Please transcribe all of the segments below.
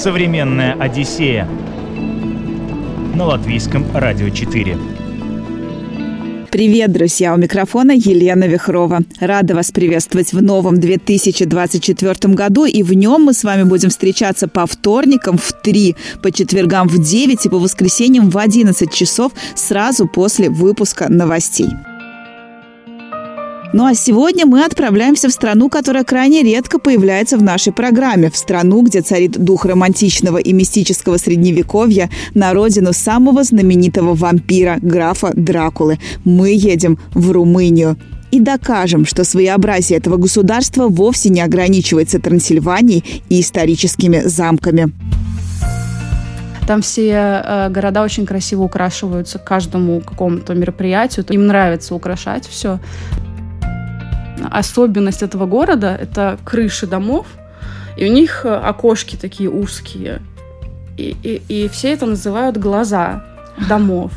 Современная Одиссея на латвийском радио 4. Привет, друзья! У микрофона Елена Вихрова. Рада вас приветствовать в новом 2024 году. И в нем мы с вами будем встречаться по вторникам в 3, по четвергам в 9 и по воскресеньям в 11 часов сразу после выпуска новостей. Ну а сегодня мы отправляемся в страну, которая крайне редко появляется в нашей программе. В страну, где царит дух романтичного и мистического средневековья, на родину самого знаменитого вампира, графа Дракулы. Мы едем в Румынию и докажем, что своеобразие этого государства вовсе не ограничивается Трансильванией и историческими замками. Там все э, города очень красиво украшиваются к каждому какому-то мероприятию. Им нравится украшать все особенность этого города — это крыши домов, и у них э, окошки такие узкие. И, и, и все это называют глаза домов.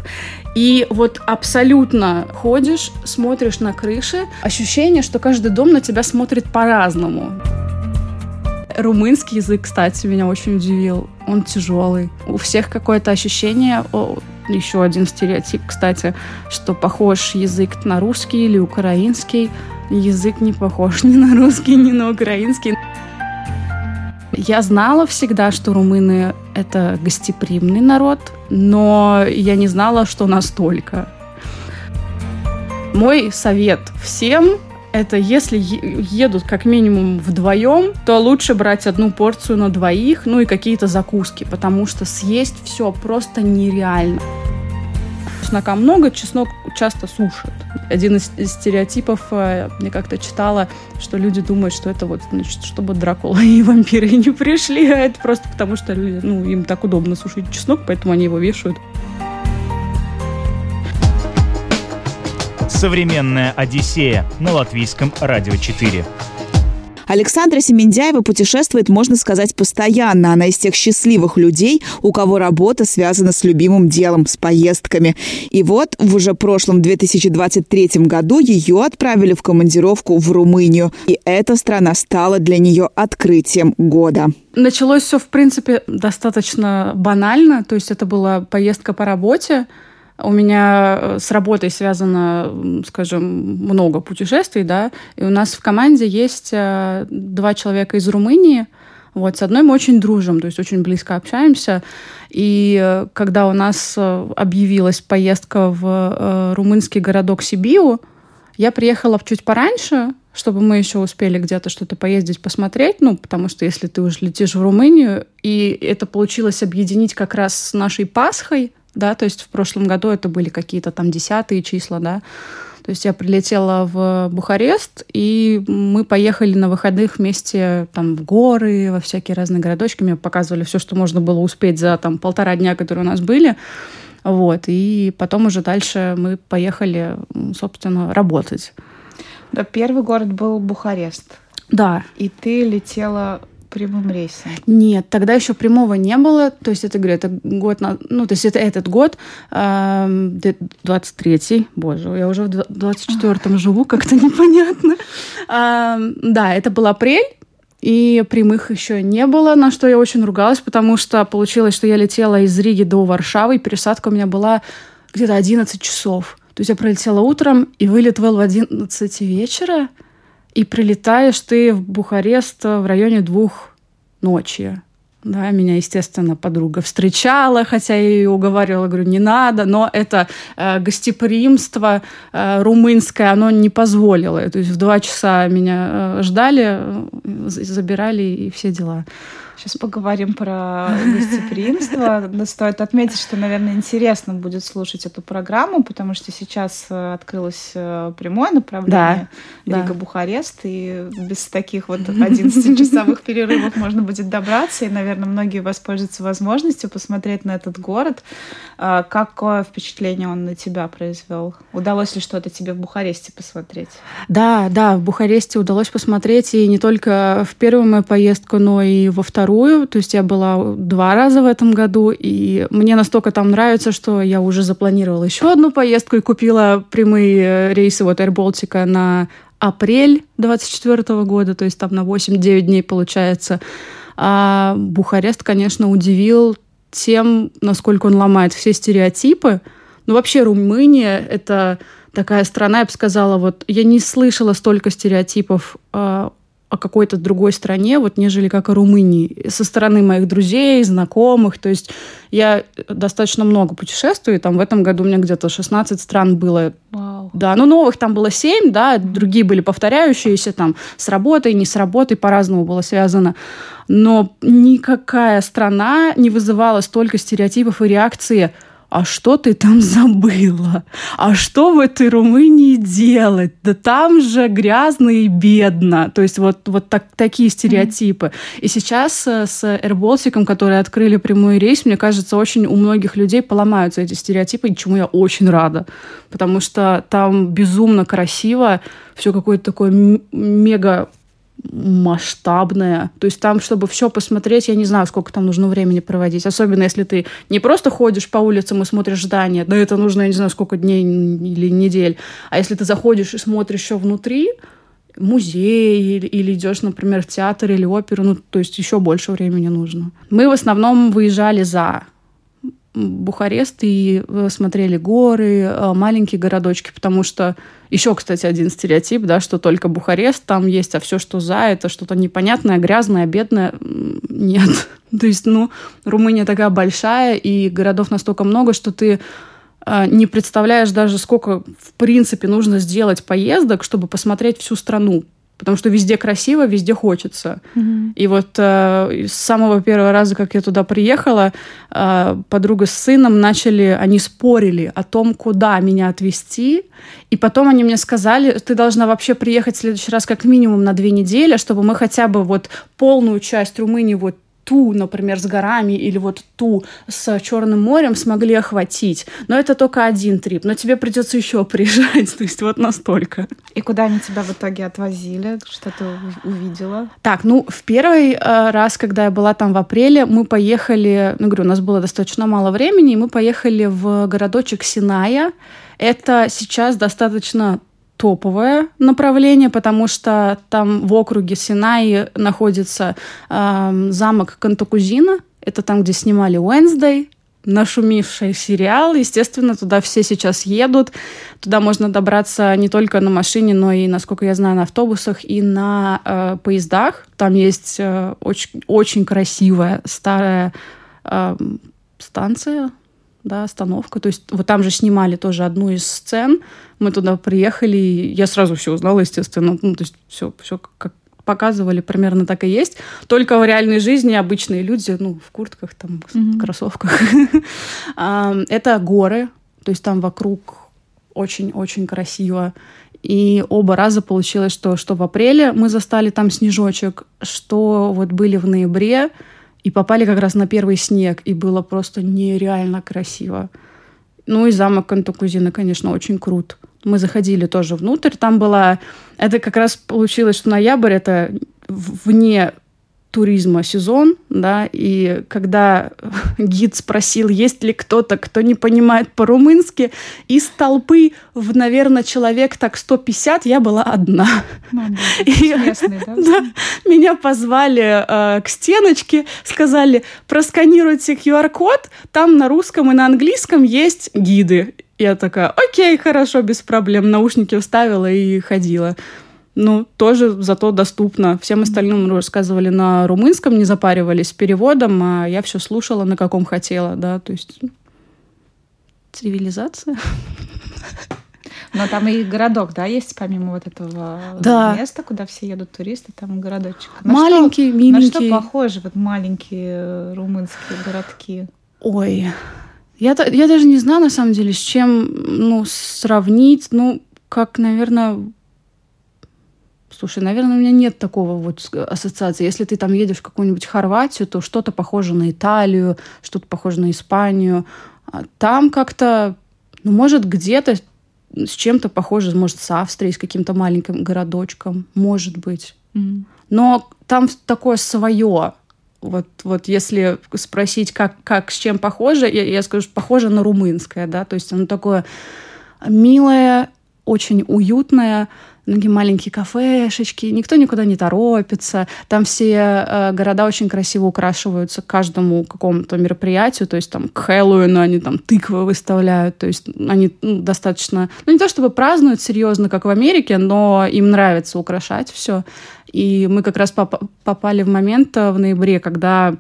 И вот абсолютно ходишь, смотришь на крыши, ощущение, что каждый дом на тебя смотрит по-разному. Румынский язык, кстати, меня очень удивил. Он тяжелый. У всех какое-то ощущение, о, еще один стереотип, кстати, что похож язык на русский или украинский язык не похож ни на русский, ни на украинский. Я знала всегда, что румыны — это гостеприимный народ, но я не знала, что настолько. Мой совет всем это если едут как минимум вдвоем, то лучше брать одну порцию на двоих, ну и какие-то закуски, потому что съесть все просто нереально чеснока много, чеснок часто сушат. Один из, стереотипов, э, я как-то читала, что люди думают, что это вот, значит, чтобы Дракула и вампиры не пришли, а это просто потому, что люди, ну, им так удобно сушить чеснок, поэтому они его вешают. Современная Одиссея на латвийском радио 4. Александра Семендяева путешествует, можно сказать, постоянно. Она из тех счастливых людей, у кого работа связана с любимым делом, с поездками. И вот в уже прошлом 2023 году ее отправили в командировку в Румынию. И эта страна стала для нее открытием года. Началось все, в принципе, достаточно банально. То есть это была поездка по работе. У меня э, с работой связано, скажем, много путешествий, да, и у нас в команде есть э, два человека из Румынии, вот, с одной мы очень дружим, то есть очень близко общаемся. И э, когда у нас объявилась поездка в румынский городок Сибиу, я приехала чуть пораньше, чтобы мы еще успели где-то что-то поездить, посмотреть, ну, потому что если ты уже летишь в Румынию, и это получилось объединить как раз с нашей Пасхой, да, то есть в прошлом году это были какие-то там десятые числа, да, то есть я прилетела в Бухарест, и мы поехали на выходных вместе там в горы, во всякие разные городочки. Мне показывали все, что можно было успеть за там полтора дня, которые у нас были. Вот. И потом уже дальше мы поехали, собственно, работать. Да, первый город был Бухарест. Да. И ты летела прямым рейсом? Нет, тогда еще прямого не было. То есть это, говорю, это год, на, ну, то есть это этот год, э, 23-й, боже, я уже в 24-м живу, как-то непонятно. Э, да, это был апрель, и прямых еще не было, на что я очень ругалась, потому что получилось, что я летела из Риги до Варшавы, и пересадка у меня была где-то 11 часов. То есть я пролетела утром, и вылет был в 11 вечера. И прилетаешь ты в Бухарест в районе двух ночи. Да, меня, естественно, подруга встречала, хотя я ее уговаривала, говорю, не надо, но это э, гостеприимство э, румынское, оно не позволило. То есть в два часа меня э, ждали, э, забирали и все дела. Сейчас поговорим про гостеприимство. Стоит отметить, что, наверное, интересно будет слушать эту программу, потому что сейчас э, открылось э, прямое направление да, Рига-Бухарест, и без таких вот 11-часовых перерывов можно будет добраться, и, наверное, многие воспользуются возможностью посмотреть на этот город. А какое впечатление он на тебя произвел? Удалось ли что-то тебе в Бухаресте посмотреть? Да, да, в Бухаресте удалось посмотреть, и не только в первую мою поездку, но и во вторую вторую, то есть я была два раза в этом году, и мне настолько там нравится, что я уже запланировала еще одну поездку и купила прямые рейсы вот Air Baltica на апрель 24 года, то есть там на 8-9 дней получается. А Бухарест, конечно, удивил тем, насколько он ломает все стереотипы. Ну, вообще, Румыния — это такая страна, я бы сказала, вот я не слышала столько стереотипов э, о какой-то другой стране, вот нежели как о Румынии. Со стороны моих друзей, знакомых. То есть я достаточно много путешествую. Там в этом году у меня где-то 16 стран было. Вау. Да, ну новых там было 7, да, другие были повторяющиеся, там с работой, не с работой, по-разному было связано. Но никакая страна не вызывала столько стереотипов и реакции а что ты там забыла? А что в этой Румынии делать? Да там же грязно и бедно. То есть вот, вот так, такие стереотипы. Mm-hmm. И сейчас э, с AirBaltic, которые открыли прямой рейс, мне кажется, очень у многих людей поломаются эти стереотипы, чему я очень рада. Потому что там безумно красиво, все какое-то такое мега масштабная. То есть там, чтобы все посмотреть, я не знаю, сколько там нужно времени проводить. Особенно если ты не просто ходишь по улицам и смотришь здания, да это нужно, я не знаю, сколько дней или недель. А если ты заходишь и смотришь еще внутри, музей или, или идешь, например, в театр или оперу, ну, то есть еще больше времени нужно. Мы в основном выезжали за Бухарест и э, смотрели горы, э, маленькие городочки, потому что еще, кстати, один стереотип, да, что только Бухарест там есть, а все, что за, это что-то непонятное, грязное, бедное. Нет. То есть, ну, Румыния такая большая, и городов настолько много, что ты э, не представляешь даже, сколько, в принципе, нужно сделать поездок, чтобы посмотреть всю страну потому что везде красиво, везде хочется. Mm-hmm. И вот э, с самого первого раза, как я туда приехала, э, подруга с сыном начали, они спорили о том, куда меня отвезти, и потом они мне сказали, ты должна вообще приехать в следующий раз как минимум на две недели, чтобы мы хотя бы вот полную часть Румынии вот ту, например, с горами или вот ту с Черным морем смогли охватить. Но это только один трип. Но тебе придется еще приезжать. То есть вот настолько. И куда они тебя в итоге отвозили? Что ты увидела? Так, ну, в первый э, раз, когда я была там в апреле, мы поехали, ну, говорю, у нас было достаточно мало времени, и мы поехали в городочек Синая. Это сейчас достаточно топовое направление, потому что там в округе Синай находится э, замок Кантакузина. Это там, где снимали Уэнсдей, нашумевший сериал. Естественно, туда все сейчас едут. Туда можно добраться не только на машине, но и, насколько я знаю, на автобусах и на э, поездах. Там есть э, очень, очень красивая старая э, станция, да, остановка. То есть вот там же снимали тоже одну из сцен. Мы туда приехали, и я сразу все узнала, естественно. Ну, то есть все, все как показывали, примерно так и есть. Только в реальной жизни обычные люди, ну, в куртках, там, mm-hmm. кроссовках. Это горы, то есть там вокруг очень-очень красиво. И оба раза получилось, что, что в апреле мы застали там снежочек, что вот были в ноябре, и попали как раз на первый снег, и было просто нереально красиво. Ну и замок Кантакузина, конечно, очень крут. Мы заходили тоже внутрь, там была... Это как раз получилось, что ноябрь — это вне туризма сезон, да, и когда гид спросил, есть ли кто-то, кто не понимает по-румынски, из толпы в, наверное, человек так 150 я была одна. Ну, и, местный, да? да? Меня позвали э, к стеночке, сказали, просканируйте QR-код, там на русском и на английском есть гиды. Я такая, окей, хорошо, без проблем. Наушники вставила и ходила ну, тоже зато доступно. Всем остальным рассказывали на румынском, не запаривались с переводом, а я все слушала на каком хотела, да, то есть цивилизация. Но там и городок, да, есть помимо вот этого да. места, куда все едут туристы, там городочек. На маленький, что, миленький. На что похожи вот маленькие румынские городки? Ой, я, я даже не знаю, на самом деле, с чем ну, сравнить. Ну, как, наверное, Слушай, наверное, у меня нет такого вот ассоциации. Если ты там едешь в какую-нибудь Хорватию, то что-то похоже на Италию, что-то похоже на Испанию. А там как-то, ну, может, где-то с чем-то похоже, может, с Австрией, с каким-то маленьким городочком, может быть. Mm. Но там такое свое. Вот, вот если спросить, как, как с чем похоже, я, я скажу, похоже на румынское, да, то есть оно такое милое, очень уютная, многие маленькие кафешечки, никто никуда не торопится. Там все э, города очень красиво украшиваются к каждому какому-то мероприятию, то есть там к Хэллоуину они там тыквы выставляют, то есть они ну, достаточно, ну не то чтобы празднуют серьезно, как в Америке, но им нравится украшать все. И мы как раз поп попали в момент э, в ноябре, когда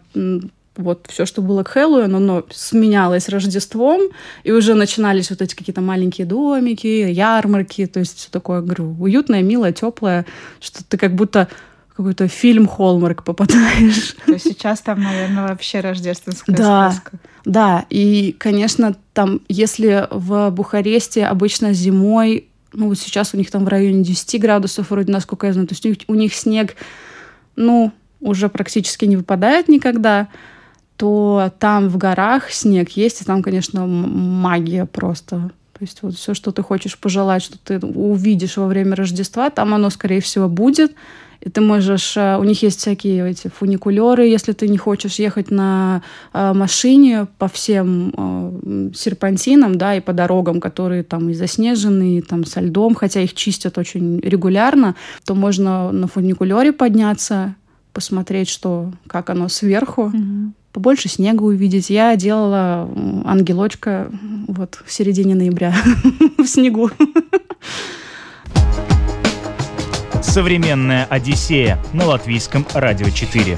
вот все, что было к Хэллоуину, оно сменялось Рождеством, и уже начинались вот эти какие-то маленькие домики, ярмарки, то есть все такое, говорю, уютное, милое, теплое, что ты как будто какой-то фильм Холмарк попадаешь. То сейчас там, наверное, вообще рождественская да, сказка. Да, и, конечно, там, если в Бухаресте обычно зимой, ну вот сейчас у них там в районе 10 градусов, вроде, насколько я знаю, то есть у них, у них снег, ну, уже практически не выпадает никогда, то там в горах снег есть, и там, конечно, магия просто. То есть вот все, что ты хочешь пожелать, что ты увидишь во время Рождества, там оно, скорее всего, будет. И ты можешь... Э, у них есть всякие эти фуникулеры, если ты не хочешь ехать на э, машине по всем э, серпантинам, да, и по дорогам, которые там и заснежены, и там со льдом, хотя их чистят очень регулярно, то можно на фуникулере подняться, посмотреть, что, как оно сверху, mm-hmm побольше снега увидеть. Я делала ангелочка вот в середине ноября в снегу. Современная Одиссея на латвийском радио 4.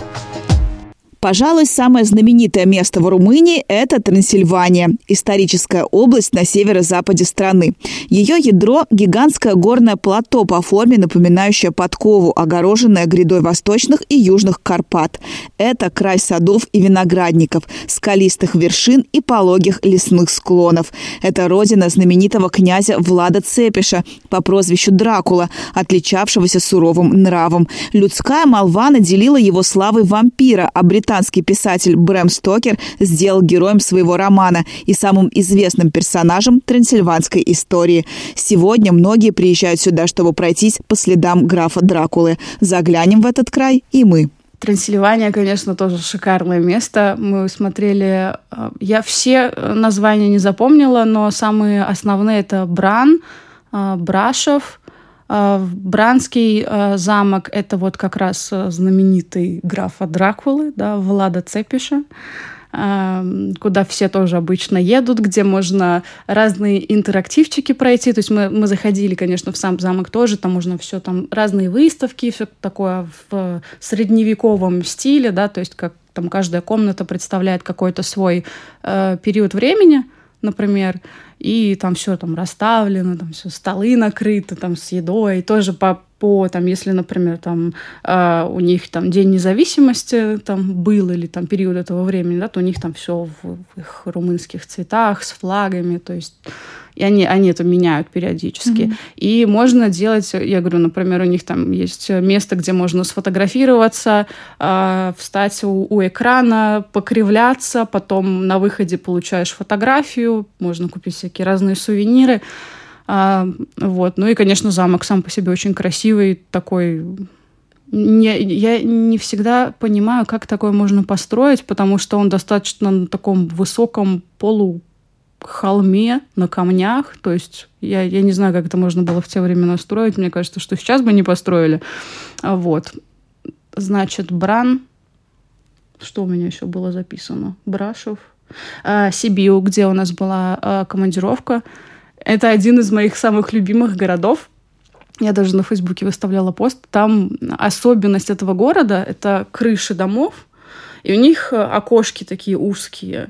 Пожалуй, самое знаменитое место в Румынии – это Трансильвания, историческая область на северо-западе страны. Ее ядро – гигантское горное плато по форме, напоминающее подкову, огороженное грядой восточных и южных Карпат. Это край садов и виноградников, скалистых вершин и пологих лесных склонов. Это родина знаменитого князя Влада Цепиша по прозвищу Дракула, отличавшегося суровым нравом. Людская молва наделила его славой вампира, обретая британский писатель Брэм Стокер сделал героем своего романа и самым известным персонажем трансильванской истории. Сегодня многие приезжают сюда, чтобы пройтись по следам графа Дракулы. Заглянем в этот край и мы. Трансильвания, конечно, тоже шикарное место. Мы смотрели... Э, я все названия не запомнила, но самые основные это Бран, э, Брашев, а, Бранский а, замок — это вот как раз а, знаменитый графа Дракулы, да, Влада Цепиша куда все тоже обычно едут, где можно разные интерактивчики пройти. То есть мы, мы заходили, конечно, в сам замок тоже, там можно все, там разные выставки, все такое в средневековом стиле, да, то есть как там каждая комната представляет какой-то свой э, период времени, например и там все там расставлено, там все столы накрыты там с едой, тоже по по там, если, например, там э, у них там день независимости там был или там период этого времени, да, то у них там все в, в их румынских цветах с флагами, то есть и они, они это меняют периодически. Mm-hmm. И можно делать, я говорю, например, у них там есть место, где можно сфотографироваться, э, встать у, у экрана, покривляться, потом на выходе получаешь фотографию, можно купить всякие разные сувениры. А, вот. Ну и, конечно, замок сам по себе очень красивый, такой не, я не всегда понимаю, как такое можно построить, потому что он достаточно на таком высоком полу холме на камнях. То есть я, я не знаю, как это можно было в те времена строить. Мне кажется, что сейчас бы не построили. Вот. Значит, Бран. Что у меня еще было записано? Брашев. А, Сибиу, где у нас была а, командировка. Это один из моих самых любимых городов. Я даже на Фейсбуке выставляла пост. Там особенность этого города — это крыши домов, и у них окошки такие узкие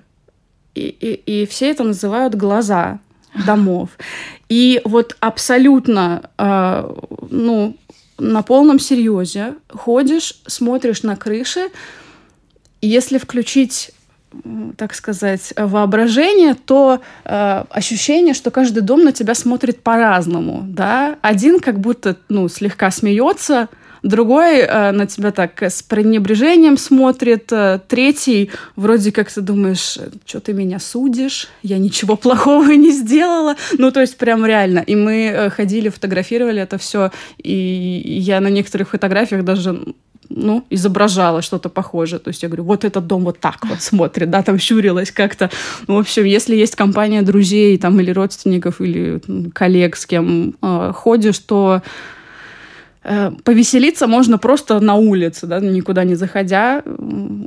и, и, и все это называют глаза домов. И вот абсолютно, э, ну, на полном серьезе ходишь, смотришь на крыши, и если включить так сказать, воображение, то э, ощущение, что каждый дом на тебя смотрит по-разному, да. Один как будто, ну, слегка смеется, другой э, на тебя так с пренебрежением смотрит, э, третий вроде как ты думаешь, что ты меня судишь, я ничего плохого не сделала, ну то есть прям реально. И мы э, ходили, фотографировали это все, и я на некоторых фотографиях даже ну, изображала что-то похожее. То есть я говорю, вот этот дом вот так вот смотрит, да, там щурилась как-то. Ну, в общем, если есть компания друзей там, или родственников, или коллег, с кем э, ходишь, то э, повеселиться можно просто на улице, да, никуда не заходя,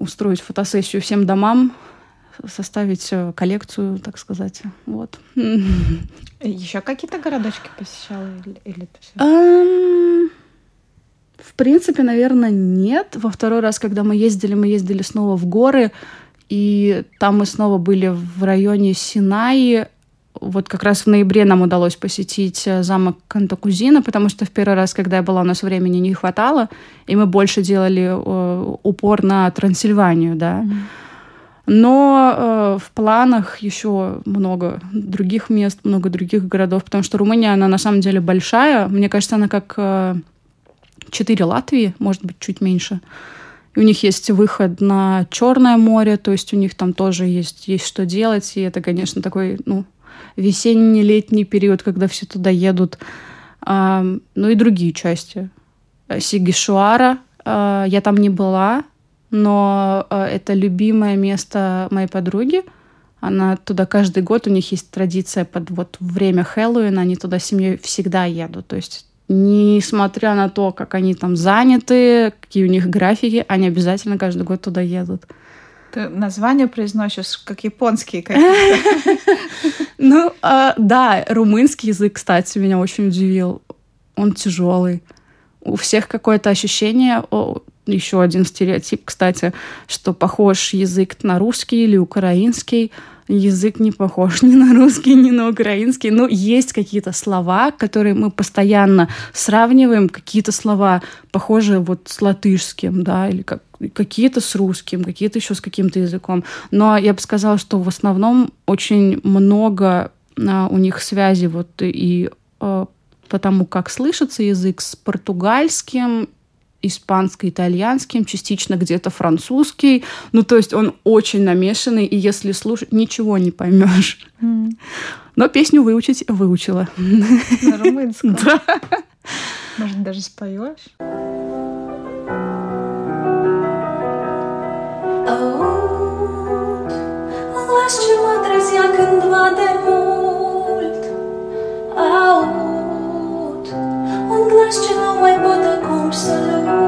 устроить фотосессию всем домам, составить э, коллекцию, так сказать. Вот. Еще какие-то городочки посещала или, или все? В принципе, наверное, нет. Во второй раз, когда мы ездили, мы ездили снова в горы, и там мы снова были в районе Синаи. Вот как раз в ноябре нам удалось посетить э, замок Кантакузина, потому что в первый раз, когда я была, у нас времени не хватало, и мы больше делали э, упор на Трансильванию, да. Mm-hmm. Но э, в планах еще много других мест, много других городов, потому что Румыния, она на самом деле большая. Мне кажется, она как э, четыре Латвии, может быть, чуть меньше. И у них есть выход на Черное море, то есть у них там тоже есть, есть что делать. И это, конечно, такой, ну, весенний, летний период, когда все туда едут. А, ну и другие части. Сигишуара. А, я там не была, но а, это любимое место моей подруги. Она туда каждый год, у них есть традиция под вот время Хэллоуина, они туда семьей всегда едут. То есть несмотря на то, как они там заняты, какие у них графики, они обязательно каждый год туда едут. Ты название произносишь как японские Ну, а, да, румынский язык, кстати, меня очень удивил. Он тяжелый. У всех какое-то ощущение, еще один стереотип, кстати, что похож язык на русский или украинский язык не похож ни на русский, ни на украинский. Но есть какие-то слова, которые мы постоянно сравниваем, какие-то слова похожи вот с латышским, да, или как, какие-то с русским, какие-то еще с каким-то языком. Но я бы сказала, что в основном очень много а, у них связи вот и а, потому как слышится язык с португальским испанско-итальянским, частично где-то французский. Ну, то есть он очень намешанный, и если слушать, ничего не поймешь. Mm. Но песню выучить выучила. На румынском? Да. Может, даже споешь? Las ce mă trezea cândva de mult Aud un glas ce nu mai pot slow.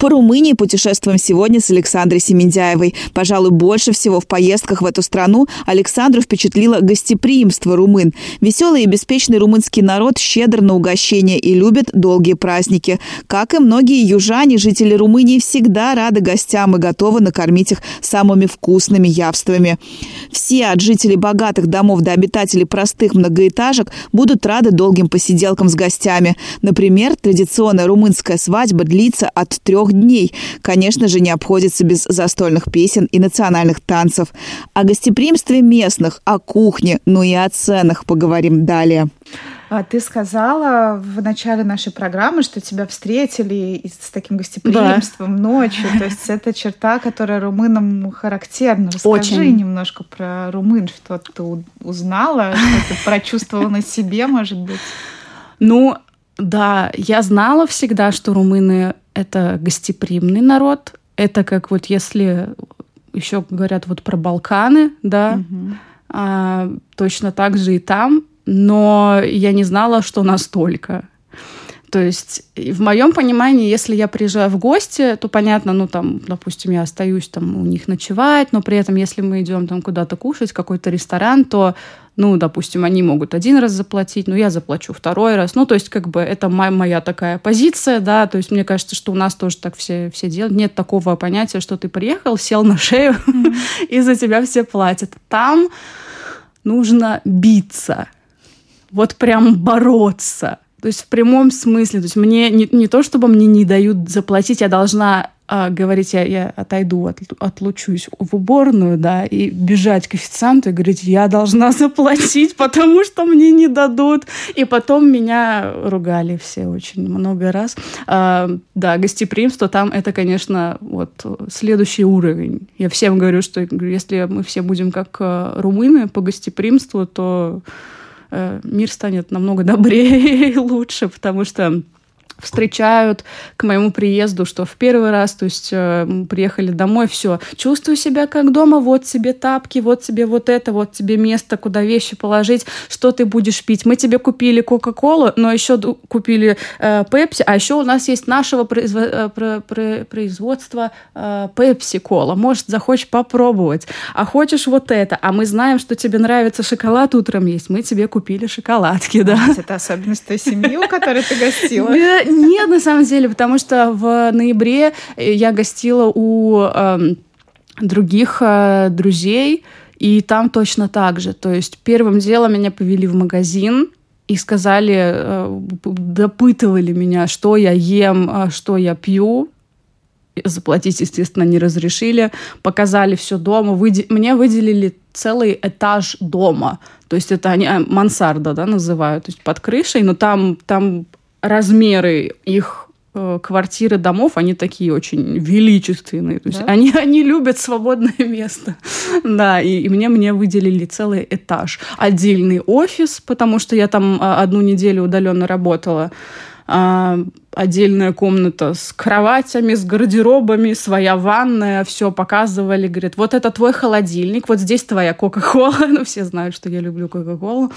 По Румынии путешествуем сегодня с Александрой Семендяевой. Пожалуй, больше всего в поездках в эту страну Александру впечатлило гостеприимство румын. Веселый и беспечный румынский народ щедр на угощения и любит долгие праздники. Как и многие южане, жители Румынии всегда рады гостям и готовы накормить их самыми вкусными явствами. Все, от жителей богатых домов до обитателей простых многоэтажек, будут рады долгим посиделкам с гостями. Например, традиционная румынская свадьба длится от трех дней. Конечно же, не обходится без застольных песен и национальных танцев. О гостеприимстве местных, о кухне, ну и о ценах поговорим далее. А ты сказала в начале нашей программы, что тебя встретили с таким гостеприимством да. ночью. То есть это черта, которая румынам характерна. Расскажи Очень. немножко про румын, что ты узнала, что ты прочувствовала на себе, может быть. Ну, да, я знала всегда, что румыны — это гостеприимный народ. Это как вот если еще говорят вот про Балканы, да, угу. а, точно так же и там, но я не знала, что настолько. То есть в моем понимании, если я приезжаю в гости, то понятно, ну там, допустим, я остаюсь там у них ночевать, но при этом, если мы идем там куда-то кушать, какой-то ресторан, то, ну, допустим, они могут один раз заплатить, но я заплачу второй раз. Ну, то есть как бы это моя, моя такая позиция, да, то есть мне кажется, что у нас тоже так все, все делают. Нет такого понятия, что ты приехал, сел на шею, и за тебя все платят. Там нужно биться, вот прям бороться то есть в прямом смысле. То есть мне не, не то, чтобы мне не дают заплатить, я должна а, говорить, я, я отойду, от, отлучусь в уборную, да, и бежать к официанту и говорить, я должна заплатить, потому что мне не дадут. И потом меня ругали все очень много раз. А, да, гостеприимство там это, конечно, вот следующий уровень. Я всем говорю, что если мы все будем как э, румыны по гостеприимству, то Э, мир станет намного добрее и лучше, потому что встречают к моему приезду, что в первый раз, то есть э, мы приехали домой, все, чувствую себя как дома, вот тебе тапки, вот тебе вот это, вот тебе место, куда вещи положить, что ты будешь пить. Мы тебе купили Кока-Колу, но еще купили э, Пепси, а еще у нас есть нашего произво э, про про производства э, Пепси-Кола. Может, захочешь попробовать. А хочешь вот это, а мы знаем, что тебе нравится шоколад утром есть, мы тебе купили шоколадки, да. Это особенность той семьи, у которой ты гостила. Нет, на самом деле, потому что в ноябре я гостила у э, других э, друзей, и там точно так же. То есть первым делом меня повели в магазин, и сказали, э, допытывали меня, что я ем, э, что я пью. Заплатить, естественно, не разрешили. Показали все дома. Выде... Мне выделили целый этаж дома. То есть это они э, мансарда, да, называют, то есть под крышей, но там, там размеры их э, квартиры домов, они такие очень величественные. То есть да? они, они любят свободное место. да, и, и мне, мне выделили целый этаж. Отдельный офис, потому что я там а, одну неделю удаленно работала. А, отдельная комната с кроватями, с гардеробами, своя ванная, все показывали, говорят, вот это твой холодильник, вот здесь твоя Кока-Кола, ну все знают, что я люблю Кока-Колу,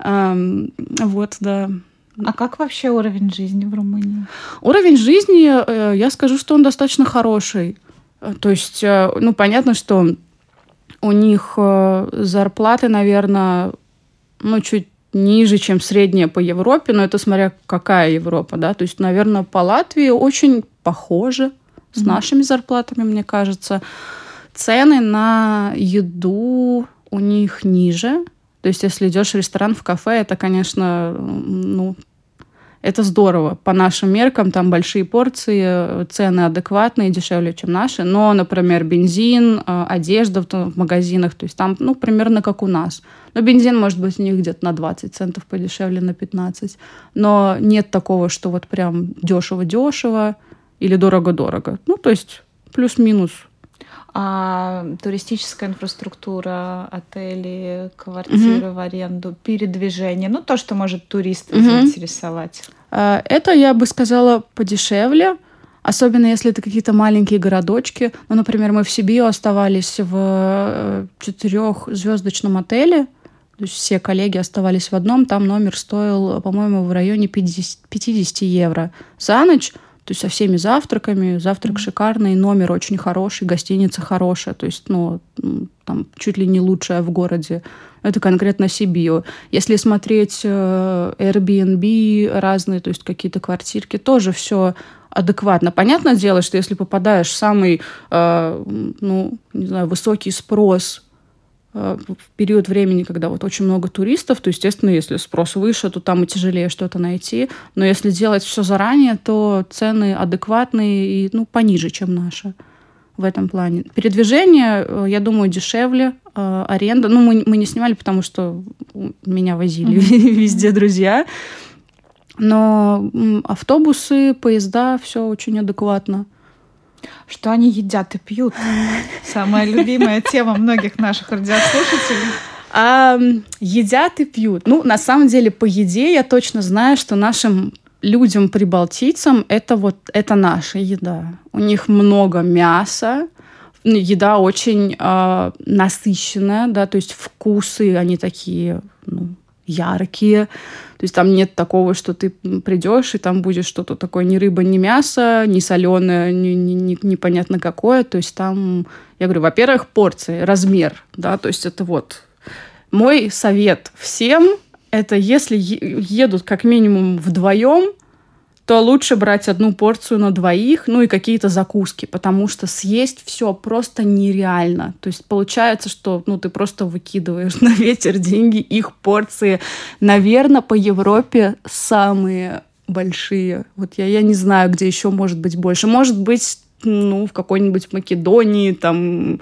а, вот, да. А как вообще уровень жизни в Румынии? Уровень жизни, э, я скажу, что он достаточно хороший. Э, то есть, э, ну, понятно, что у них зарплаты, наверное, ну, чуть ниже, чем средняя по Европе, но это смотря какая Европа, да. То есть, наверное, по Латвии очень похоже с mm-hmm. нашими зарплатами, мне кажется. Цены на еду у них ниже, то есть, если идешь в ресторан, в кафе, это, конечно, ну, это здорово. По нашим меркам там большие порции, цены адекватные, дешевле, чем наши. Но, например, бензин, э, одежда в магазинах, то есть там, ну, примерно как у нас. Но бензин может быть у них где-то на 20 центов подешевле, на 15. Но нет такого, что вот прям дешево-дешево или дорого-дорого. Ну, то есть плюс-минус а туристическая инфраструктура, отели, квартиры угу. в аренду, передвижение, ну то, что может туриста угу. заинтересовать. А, это, я бы сказала, подешевле. Особенно если это какие-то маленькие городочки. Ну, например, мы в Сибио оставались в э, четырехзвездочном отеле. То есть все коллеги оставались в одном. Там номер стоил, по-моему, в районе 50, 50 евро за ночь. Есть со всеми завтраками, завтрак шикарный, номер очень хороший, гостиница хорошая, то есть, ну, там чуть ли не лучшая в городе. Это конкретно Сибио. Если смотреть э, Airbnb разные, то есть какие-то квартирки, тоже все адекватно. Понятное дело, что если попадаешь в самый, э, ну, не знаю, высокий спрос в период времени, когда вот очень много туристов, то, естественно, если спрос выше, то там и тяжелее что-то найти. Но если делать все заранее, то цены адекватные и ну, пониже, чем наши. в этом плане. Передвижение, э, я думаю, дешевле. Э, аренда. Ну, мы, мы не снимали, потому что меня возили mm-hmm. везде друзья. Но автобусы, поезда, все очень адекватно. Что они едят и пьют? Самая любимая тема многих наших радиослушателей. А, едят и пьют. Ну, на самом деле, по еде я точно знаю, что нашим людям прибалтийцам это вот это наша еда. У них много мяса, еда очень э, насыщенная, да, то есть вкусы они такие ну, яркие. То есть там нет такого, что ты придешь и там будет что-то такое ни рыба, ни мясо, ни соленое, ни, ни, ни, непонятно какое. То есть там, я говорю, во-первых, порции, размер, да, то есть это вот мой совет всем это если едут как минимум вдвоем, то лучше брать одну порцию на двоих, ну и какие-то закуски, потому что съесть все просто нереально. То есть получается, что ну, ты просто выкидываешь на ветер деньги, их порции, наверное, по Европе самые большие. Вот я, я не знаю, где еще может быть больше. Может быть, ну, в какой-нибудь Македонии, там,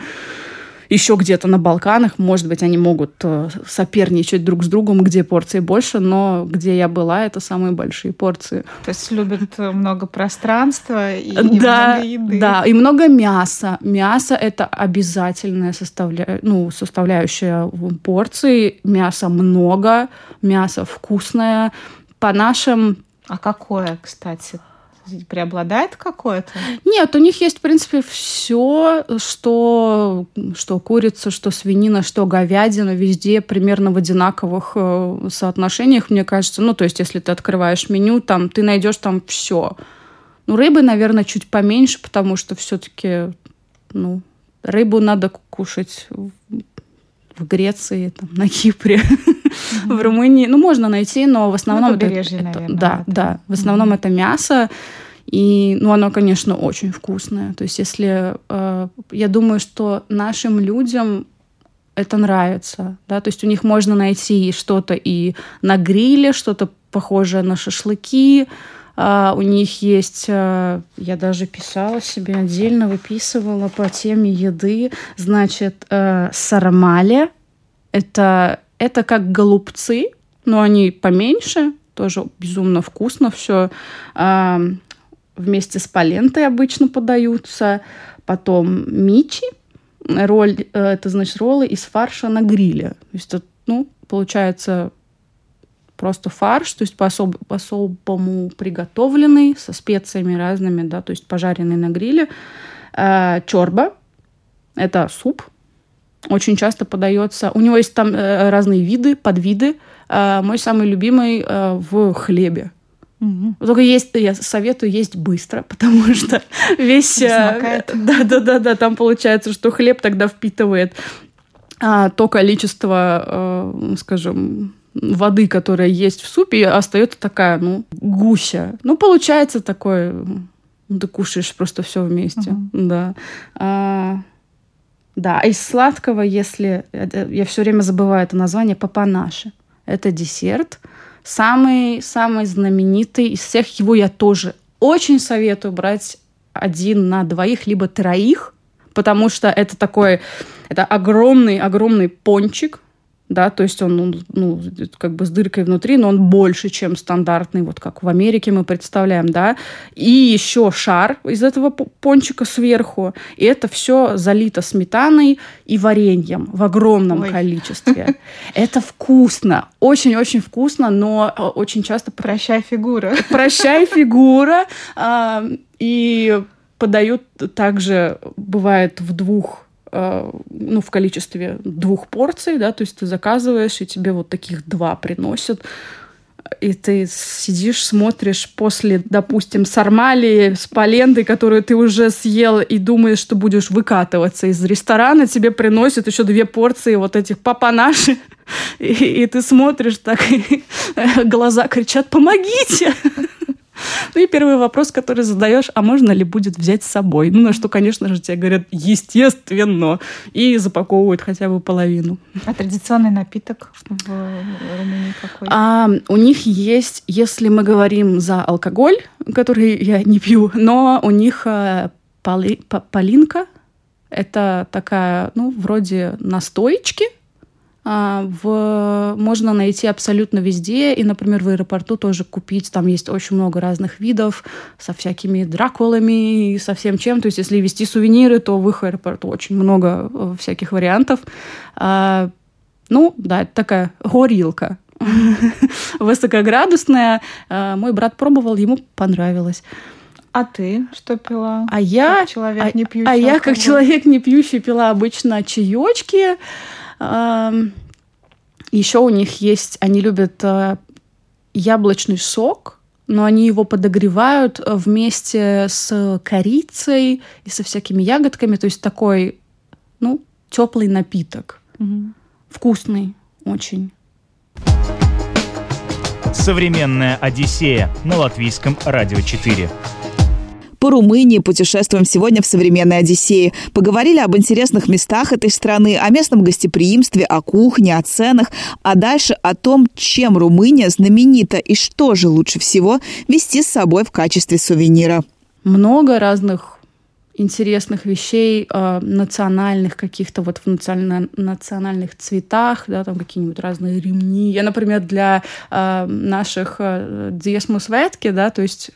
еще где-то на Балканах, может быть, они могут э, соперничать друг с другом, где порции больше, но где я была, это самые большие порции. То есть любят э, много пространства и, да, много еды. Да, и много мяса. Мясо — это обязательная составля... ну, составляющая порции. Мяса много, мясо вкусное. По нашим а какое, кстати? Преобладает какое-то? Нет, у них есть, в принципе, все, что, что курица, что свинина, что говядина, везде примерно в одинаковых э, соотношениях, мне кажется. Ну, то есть, если ты открываешь меню, там ты найдешь там все. Ну, рыбы, наверное, чуть поменьше, потому что все-таки, ну, рыбу надо кушать в Греции, там, на Кипре, mm-hmm. в Румынии. Ну, можно найти, но в основном... Ну, это, наверное. Да, это. да. В основном mm-hmm. это мясо. И, ну, оно, конечно, очень вкусное. То есть, если... Э, я думаю, что нашим людям это нравится, да, то есть у них можно найти что-то и на гриле, что-то похожее на шашлыки, Uh, у них есть, uh, я даже писала себе отдельно, выписывала по теме еды, значит, uh, сармали. Это, это как голубцы, но они поменьше, тоже безумно вкусно все. Uh, вместе с палентой обычно подаются. Потом мичи. Роль, это значит роллы из фарша на гриле. То есть, ну, получается просто фарш, то есть по-особ- по-особому приготовленный, со специями разными, да, то есть пожаренный на гриле. Э, чорба – это суп, очень часто подается. У него есть там э, разные виды, подвиды. Э, мой самый любимый э, в хлебе. Угу. Только есть, я советую есть быстро, потому что весь... Э, да, да, да, да, там получается, что хлеб тогда впитывает а, то количество, э, скажем, воды, которая есть в супе, остается такая, ну, гуща. Ну, получается такое, ну, ты кушаешь просто все вместе, uh-huh. да. А, да, а из сладкого, если я все время забываю это название, папанаши. Это десерт, самый самый знаменитый из всех. Его я тоже очень советую брать один на двоих либо троих, потому что это такой, это огромный огромный пончик да, то есть он, ну, ну, как бы с дыркой внутри, но он больше, чем стандартный, вот как в Америке мы представляем, да, и еще шар из этого пончика сверху, и это все залито сметаной и вареньем в огромном Ой. количестве. Это вкусно, очень-очень вкусно, но э, очень часто... Прощай фигура. Прощай фигура, а, и подают также, бывает, в двух ну, в количестве двух порций, да, то есть ты заказываешь, и тебе вот таких два приносят, и ты сидишь, смотришь после, допустим, сармали с палентой, которую ты уже съел, и думаешь, что будешь выкатываться из ресторана, тебе приносят еще две порции вот этих папанаши, и, и ты смотришь так, и глаза кричат «помогите!» Ну и первый вопрос, который задаешь, а можно ли будет взять с собой? Ну, на что, конечно же, тебе говорят, естественно, и запаковывают хотя бы половину. А традиционный напиток в Румынии какой? А, у них есть, если мы говорим за алкоголь, который я не пью, но у них а, поли, полинка, Это такая, ну, вроде настоечки, в, можно найти абсолютно везде. И, например, в аэропорту тоже купить. Там есть очень много разных видов со всякими дракулами и со всем чем. То есть, если вести сувениры, то в их аэропорту очень много э, всяких вариантов. А, ну, да, это такая горилка высокоградусная. А, мой брат пробовал, ему понравилось. А ты что пила? А я, как человек не пьющий. А, а я как человек не пьющий пила обычно чаечки. Еще у них есть, они любят э, яблочный сок, но они его подогревают э, вместе с корицей и со всякими ягодками, то есть такой, ну, теплый напиток, угу. вкусный очень. Современная Одиссея на латвийском радио 4. По Румынии путешествуем сегодня в современной Одиссее. Поговорили об интересных местах этой страны, о местном гостеприимстве, о кухне, о ценах, а дальше о том, чем Румыния знаменита и что же лучше всего вести с собой в качестве сувенира. Много разных интересных вещей э, национальных каких-то вот в национально, национальных цветах, да, там какие-нибудь разные ремни. Я, например, для э, наших э, диесмус ветки, да, то есть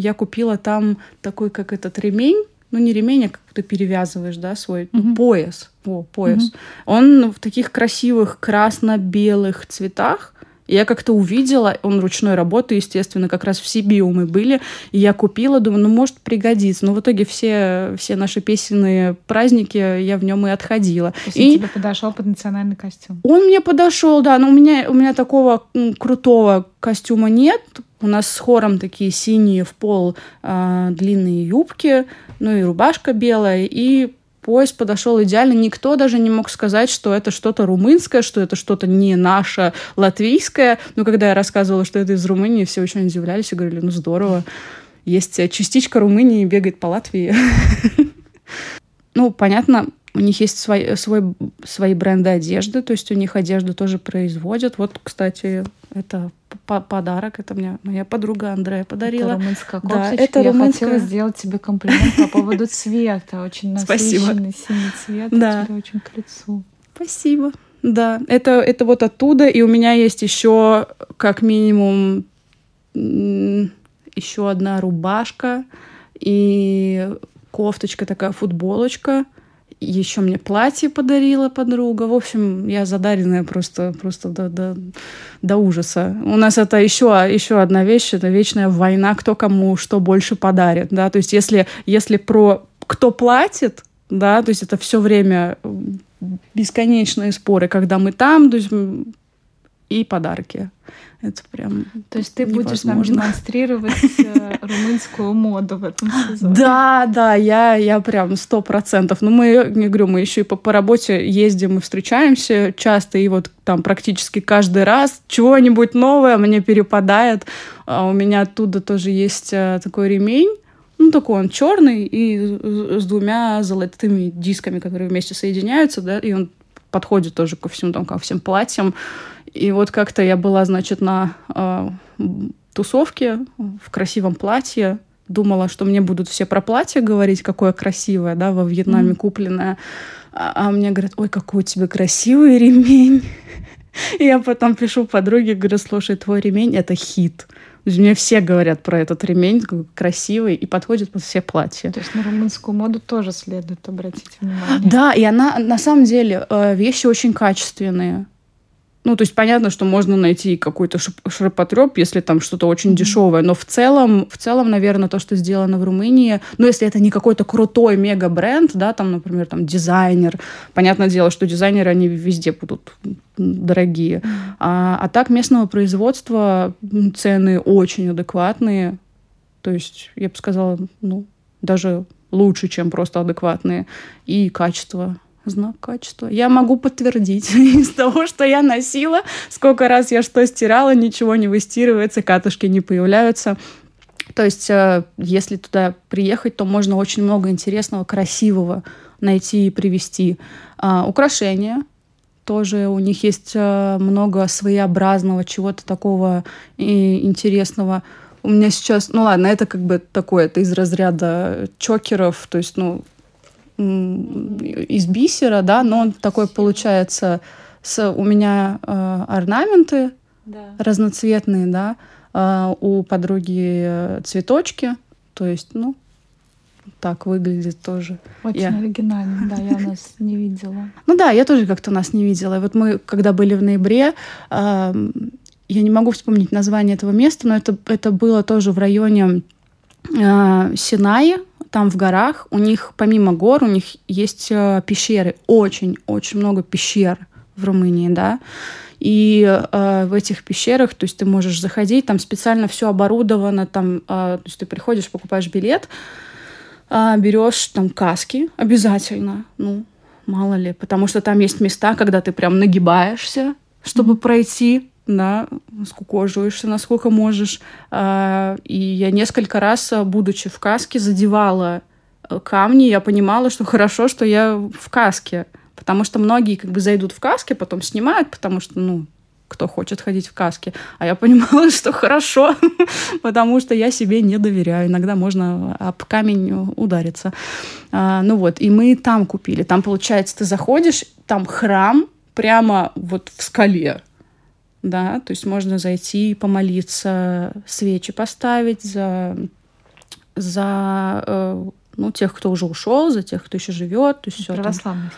я купила там такой, как этот ремень, ну не ремень, а как ты перевязываешь, да, свой mm-hmm. ну, пояс, о, пояс. Mm-hmm. Он в таких красивых красно-белых цветах, я как-то увидела, он ручной работы, естественно, как раз в Сибиу мы были, и я купила, думаю, ну, может пригодится. Но в итоге все, все наши песенные праздники я в нем и отходила. То есть и... тебе подошел под национальный костюм? Он мне подошел, да, но у меня, у меня такого крутого костюма нет. У нас с хором такие синие в пол э, длинные юбки, ну и рубашка белая, и поезд подошел идеально. Никто даже не мог сказать, что это что-то румынское, что это что-то не наше латвийское. Но когда я рассказывала, что это из Румынии, все очень удивлялись и говорили, ну здорово. Есть частичка Румынии бегает по Латвии. Ну, понятно, у них есть свой, свой, свои бренды одежды, то есть у них одежду тоже производят. Вот, кстати, это подарок, это мне моя подруга Андрея подарила. Это румынская кофточка. Да, это Я румынская... хотела сделать тебе комплимент по поводу цвета. Очень насыщенный синий цвет. Да. Очень к лицу. Спасибо. Да, это, это вот оттуда. И у меня есть еще как минимум еще одна рубашка и кофточка такая, футболочка – еще мне платье подарила подруга. В общем, я задаренная просто, просто до, до, до ужаса. У нас это еще, еще одна вещь, это вечная война, кто кому что больше подарит. Да? То есть если, если про кто платит, да, то есть это все время бесконечные споры, когда мы там, то есть и подарки. Это прям То есть ты невозможно. будешь нам демонстрировать э, румынскую моду в этом сезоне? Да, да, я, я прям сто процентов. Ну, мы, не говорю, мы еще и по, по работе ездим и встречаемся часто, и вот там практически каждый раз чего-нибудь новое мне перепадает. А у меня оттуда тоже есть э, такой ремень, ну, такой он черный и с двумя золотыми дисками, которые вместе соединяются, да, и он подходит тоже ко всем там, ко всем платьям. И вот как-то я была, значит, на э, тусовке в красивом платье, думала, что мне будут все про платье говорить, какое красивое, да, во Вьетнаме mm. купленное. А, а мне говорят, ой, какой у тебя красивый ремень. И я потом пишу подруге, говорю, слушай, твой ремень — это хит. Мне все говорят про этот ремень, красивый, и подходит под все платья. То есть на румынскую моду тоже следует обратить внимание. Да, и она, на самом деле, э, вещи очень качественные. Ну, то есть понятно, что можно найти какой-то ширпотреб, если там что-то очень mm-hmm. дешевое, но в целом, в целом, наверное, то, что сделано в Румынии, ну, если это не какой-то крутой мега-бренд, да, там, например, там дизайнер, понятное дело, что дизайнеры, они везде будут дорогие. А, а так местного производства цены очень адекватные, то есть, я бы сказала, ну, даже лучше, чем просто адекватные, и качество знак качества. Я могу подтвердить из того, что я носила, сколько раз я что стирала, ничего не выстирывается, катышки не появляются. То есть, э, если туда приехать, то можно очень много интересного, красивого найти и привезти. А, украшения тоже у них есть э, много своеобразного, чего-то такого и интересного. У меня сейчас, ну ладно, это как бы такое, это из разряда чокеров, то есть, ну, из бисера, да, но он такой получается с у меня э, орнаменты да. разноцветные, да, э, у подруги э, цветочки, то есть, ну, так выглядит тоже. Очень я... оригинально, да, я нас не видела. Ну да, я тоже как-то нас не видела. И вот мы, когда были в ноябре, э, я не могу вспомнить название этого места, но это, это было тоже в районе э, Синаи, там в горах. У них, помимо гор, у них есть э, пещеры. Очень-очень много пещер в Румынии, да. И э, в этих пещерах, то есть ты можешь заходить, там специально все оборудовано, там, э, то есть ты приходишь, покупаешь билет, э, берешь там каски обязательно, ну, мало ли, потому что там есть места, когда ты прям нагибаешься, чтобы mm-hmm. пройти, да, скукоживаешься, насколько можешь. А, и я несколько раз, будучи в каске, задевала э, камни, я понимала, что хорошо, что я в каске, потому что многие как бы зайдут в каске, потом снимают, потому что, ну, кто хочет ходить в каске. А я понимала, что хорошо, потому что я себе не доверяю. Иногда можно об камень удариться. А, ну вот, и мы там купили. Там, получается, ты заходишь, там храм прямо вот в скале да, то есть можно зайти помолиться, свечи поставить за, за э, ну, тех, кто уже ушел, за тех, кто еще живет, то есть все. Православный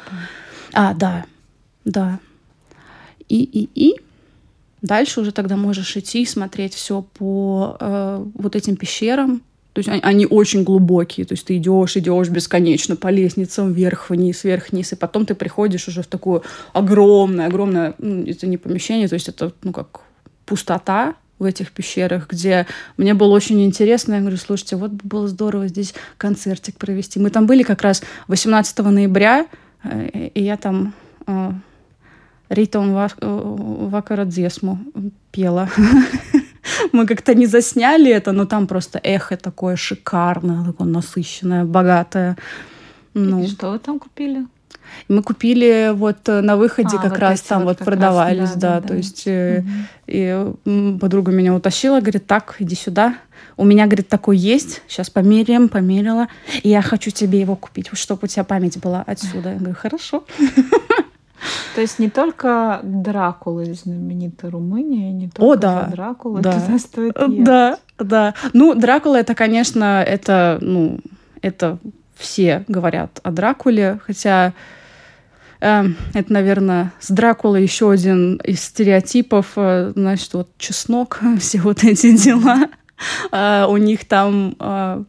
А, да, да. И, и, и дальше уже тогда можешь идти смотреть все по э, вот этим пещерам, то есть они, очень глубокие. То есть ты идешь, идешь бесконечно по лестницам вверх, вниз, вверх, вниз, и потом ты приходишь уже в такое огромное, огромное, ну, это не помещение, то есть это, ну, как пустота в этих пещерах, где мне было очень интересно. Я говорю, слушайте, вот было здорово здесь концертик провести. Мы там были как раз 18 ноября, э, и я там э, Рита он Вакара Дзесму пела. Мы как-то не засняли это, но там просто эхо такое шикарное, такое насыщенное, богатое. Ну. И что вы там купили? Мы купили вот э, на выходе а, как вот раз там вот, вот продавались, раз, да, да, да, то есть угу. и подруга меня утащила, говорит, так, иди сюда. У меня, говорит, такой есть, сейчас померяем, померила, и я хочу тебе его купить, чтобы у тебя память была отсюда. Я говорю, хорошо. То есть не только Дракула знаменита Румыния, не только О, да. Дракула да. туда стоит ехать. Да, да. Ну, Дракула это, конечно, это, ну, это все говорят о Дракуле, хотя э, это, наверное, с Дракулой еще один из стереотипов, э, значит, вот чеснок, все вот эти дела. Э, у них там э,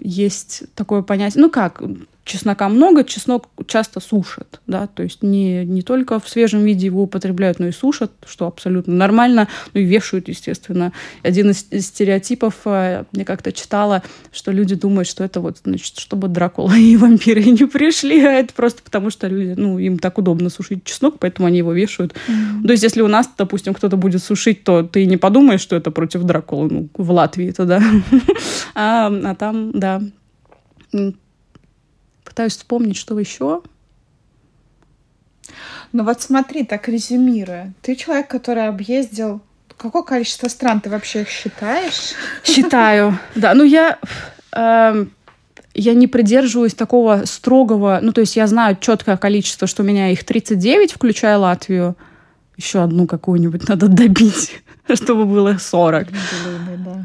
есть такое понятие, ну как, чеснока много, чеснок часто сушат, да, то есть не, не только в свежем виде его употребляют, но и сушат, что абсолютно нормально, ну и вешают, естественно. Один из, стереотипов, э, я как-то читала, что люди думают, что это вот, значит, чтобы Дракула и вампиры не пришли, а это просто потому, что люди, ну, им так удобно сушить чеснок, поэтому они его вешают. Mm-hmm. То есть если у нас, допустим, кто-то будет сушить, то ты не подумаешь, что это против Дракулы, ну, в Латвии это, да. а, а там, да, пытаюсь вспомнить, что еще. Ну вот смотри, так резюмируя. Ты человек, который объездил... Какое количество стран ты вообще их считаешь? Считаю, да. Ну я... Э, я не придерживаюсь такого строгого... Ну то есть я знаю четкое количество, что у меня их 39, включая Латвию. Еще одну какую-нибудь надо добить. чтобы было 40.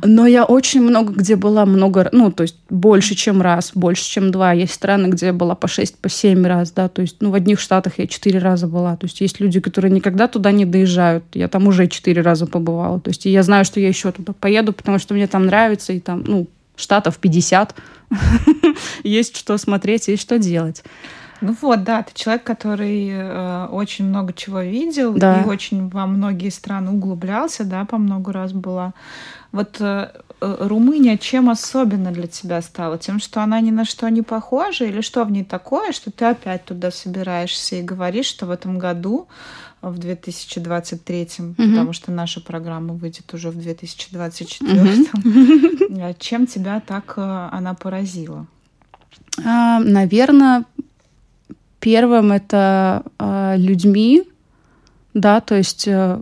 Но я очень много где была, много, ну, то есть больше, чем раз, больше, чем два. Есть страны, где я была по 6, по 7 раз, да, то есть, ну, в одних штатах я 4 раза была. То есть есть люди, которые никогда туда не доезжают. Я там уже 4 раза побывала. То есть я знаю, что я еще туда поеду, потому что мне там нравится, и там, ну, штатов 50. есть что смотреть, есть что делать. Ну вот, да, ты человек, который э, очень много чего видел да. и очень во многие страны углублялся, да, по много раз была. Вот э, э, Румыния чем особенно для тебя стала? Тем, что она ни на что не похожа? Или что в ней такое, что ты опять туда собираешься и говоришь, что в этом году в 2023, угу. потому что наша программа выйдет уже в 2024. Угу. Чем тебя так э, она поразила? А, наверное, Первым это э, людьми, да, то есть э,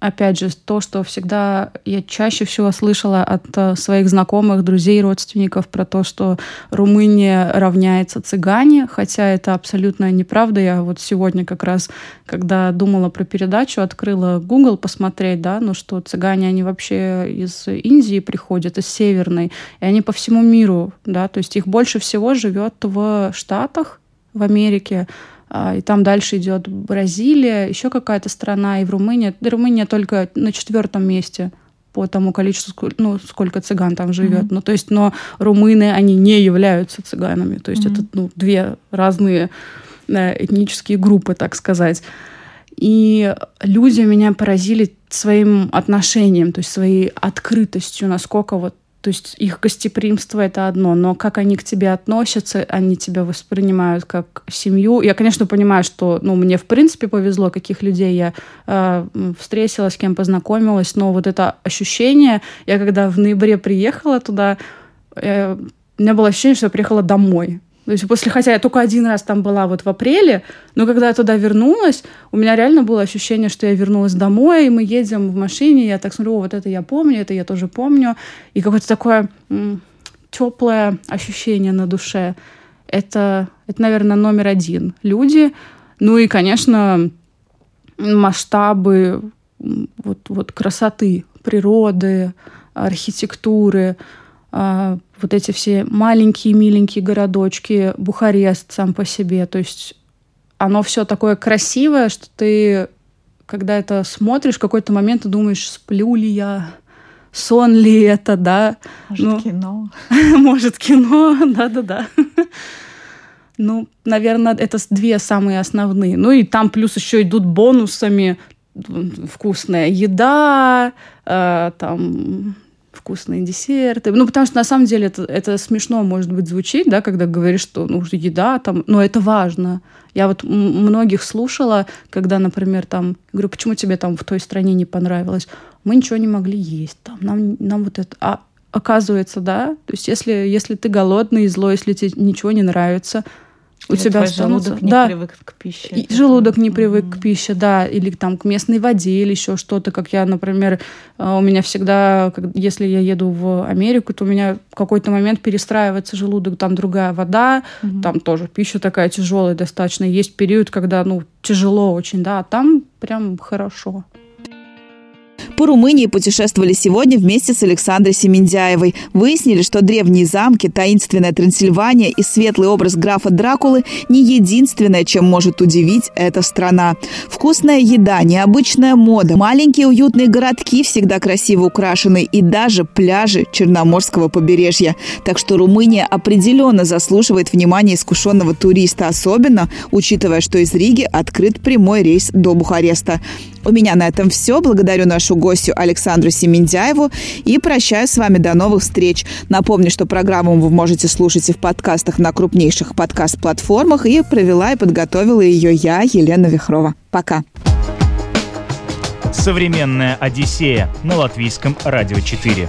опять же, то, что всегда я чаще всего слышала от э, своих знакомых, друзей, родственников про то, что Румыния равняется цыгане, хотя это абсолютно неправда. Я вот сегодня как раз, когда думала про передачу, открыла Google посмотреть, да, ну что цыгане, они вообще из Индии приходят, из Северной, и они по всему миру, да, то есть их больше всего живет в Штатах, в Америке, а, и там дальше идет Бразилия, еще какая-то страна, и в Румынии. Румыния только на четвертом месте по тому количеству, ну, сколько цыган там живет. Mm-hmm. Ну, то есть, но румыны, они не являются цыганами. То есть, mm-hmm. это ну, две разные да, этнические группы, так сказать. И люди меня поразили своим отношением, то есть своей открытостью, насколько вот то есть их гостеприимство это одно, но как они к тебе относятся, они тебя воспринимают как семью. Я, конечно, понимаю, что ну, мне в принципе повезло, каких людей я э, встретила, с кем познакомилась, но вот это ощущение, я когда в ноябре приехала туда, э, у меня было ощущение, что я приехала домой. То есть после, хотя я только один раз там была вот в апреле, но когда я туда вернулась, у меня реально было ощущение, что я вернулась домой, и мы едем в машине, я так смотрю, вот это я помню, это я тоже помню, и какое-то такое теплое ощущение на душе. Это, это, наверное, номер один. Люди, ну и, конечно, масштабы вот, вот красоты природы, архитектуры, а, вот эти все маленькие миленькие городочки, Бухарест сам по себе, то есть оно все такое красивое, что ты, когда это смотришь, в какой-то момент ты думаешь, сплю ли я, сон ли это, да? Может, ну, кино. Может, кино, да-да-да. Ну, наверное, это две самые основные. Ну и там плюс еще идут бонусами вкусная еда, э, там вкусные десерты. Ну, потому что на самом деле это, это смешно, может быть, звучит, да, когда говоришь, что ну, еда там, но это важно. Я вот многих слушала, когда, например, там, говорю, почему тебе там в той стране не понравилось? Мы ничего не могли есть, там, нам, нам вот это... А оказывается, да, то есть если, если ты голодный и злой, если тебе ничего не нравится, у или тебя желудок не да. привык к пище. И желудок не привык mm-hmm. к пище, да, или там к местной воде, или еще что-то, как я, например, э, у меня всегда, если я еду в Америку, то у меня в какой-то момент перестраивается желудок, там другая вода, mm-hmm. там тоже пища такая тяжелая достаточно, есть период, когда, ну, тяжело очень, да, а там прям хорошо. По Румынии путешествовали сегодня вместе с Александрой Семендяевой. Выяснили, что древние замки, таинственная Трансильвания и светлый образ графа Дракулы не единственное, чем может удивить эта страна. Вкусная еда, необычная мода, маленькие уютные городки, всегда красиво украшенные и даже пляжи Черноморского побережья. Так что Румыния определенно заслуживает внимания искушенного туриста, особенно учитывая, что из Риги открыт прямой рейс до Бухареста. У меня на этом все. Благодарю нашу гостью Александру Семендяеву и прощаюсь с вами до новых встреч. Напомню, что программу вы можете слушать и в подкастах на крупнейших подкаст-платформах. И провела и подготовила ее я, Елена Вихрова. Пока. Современная Одиссея на латвийском радио 4.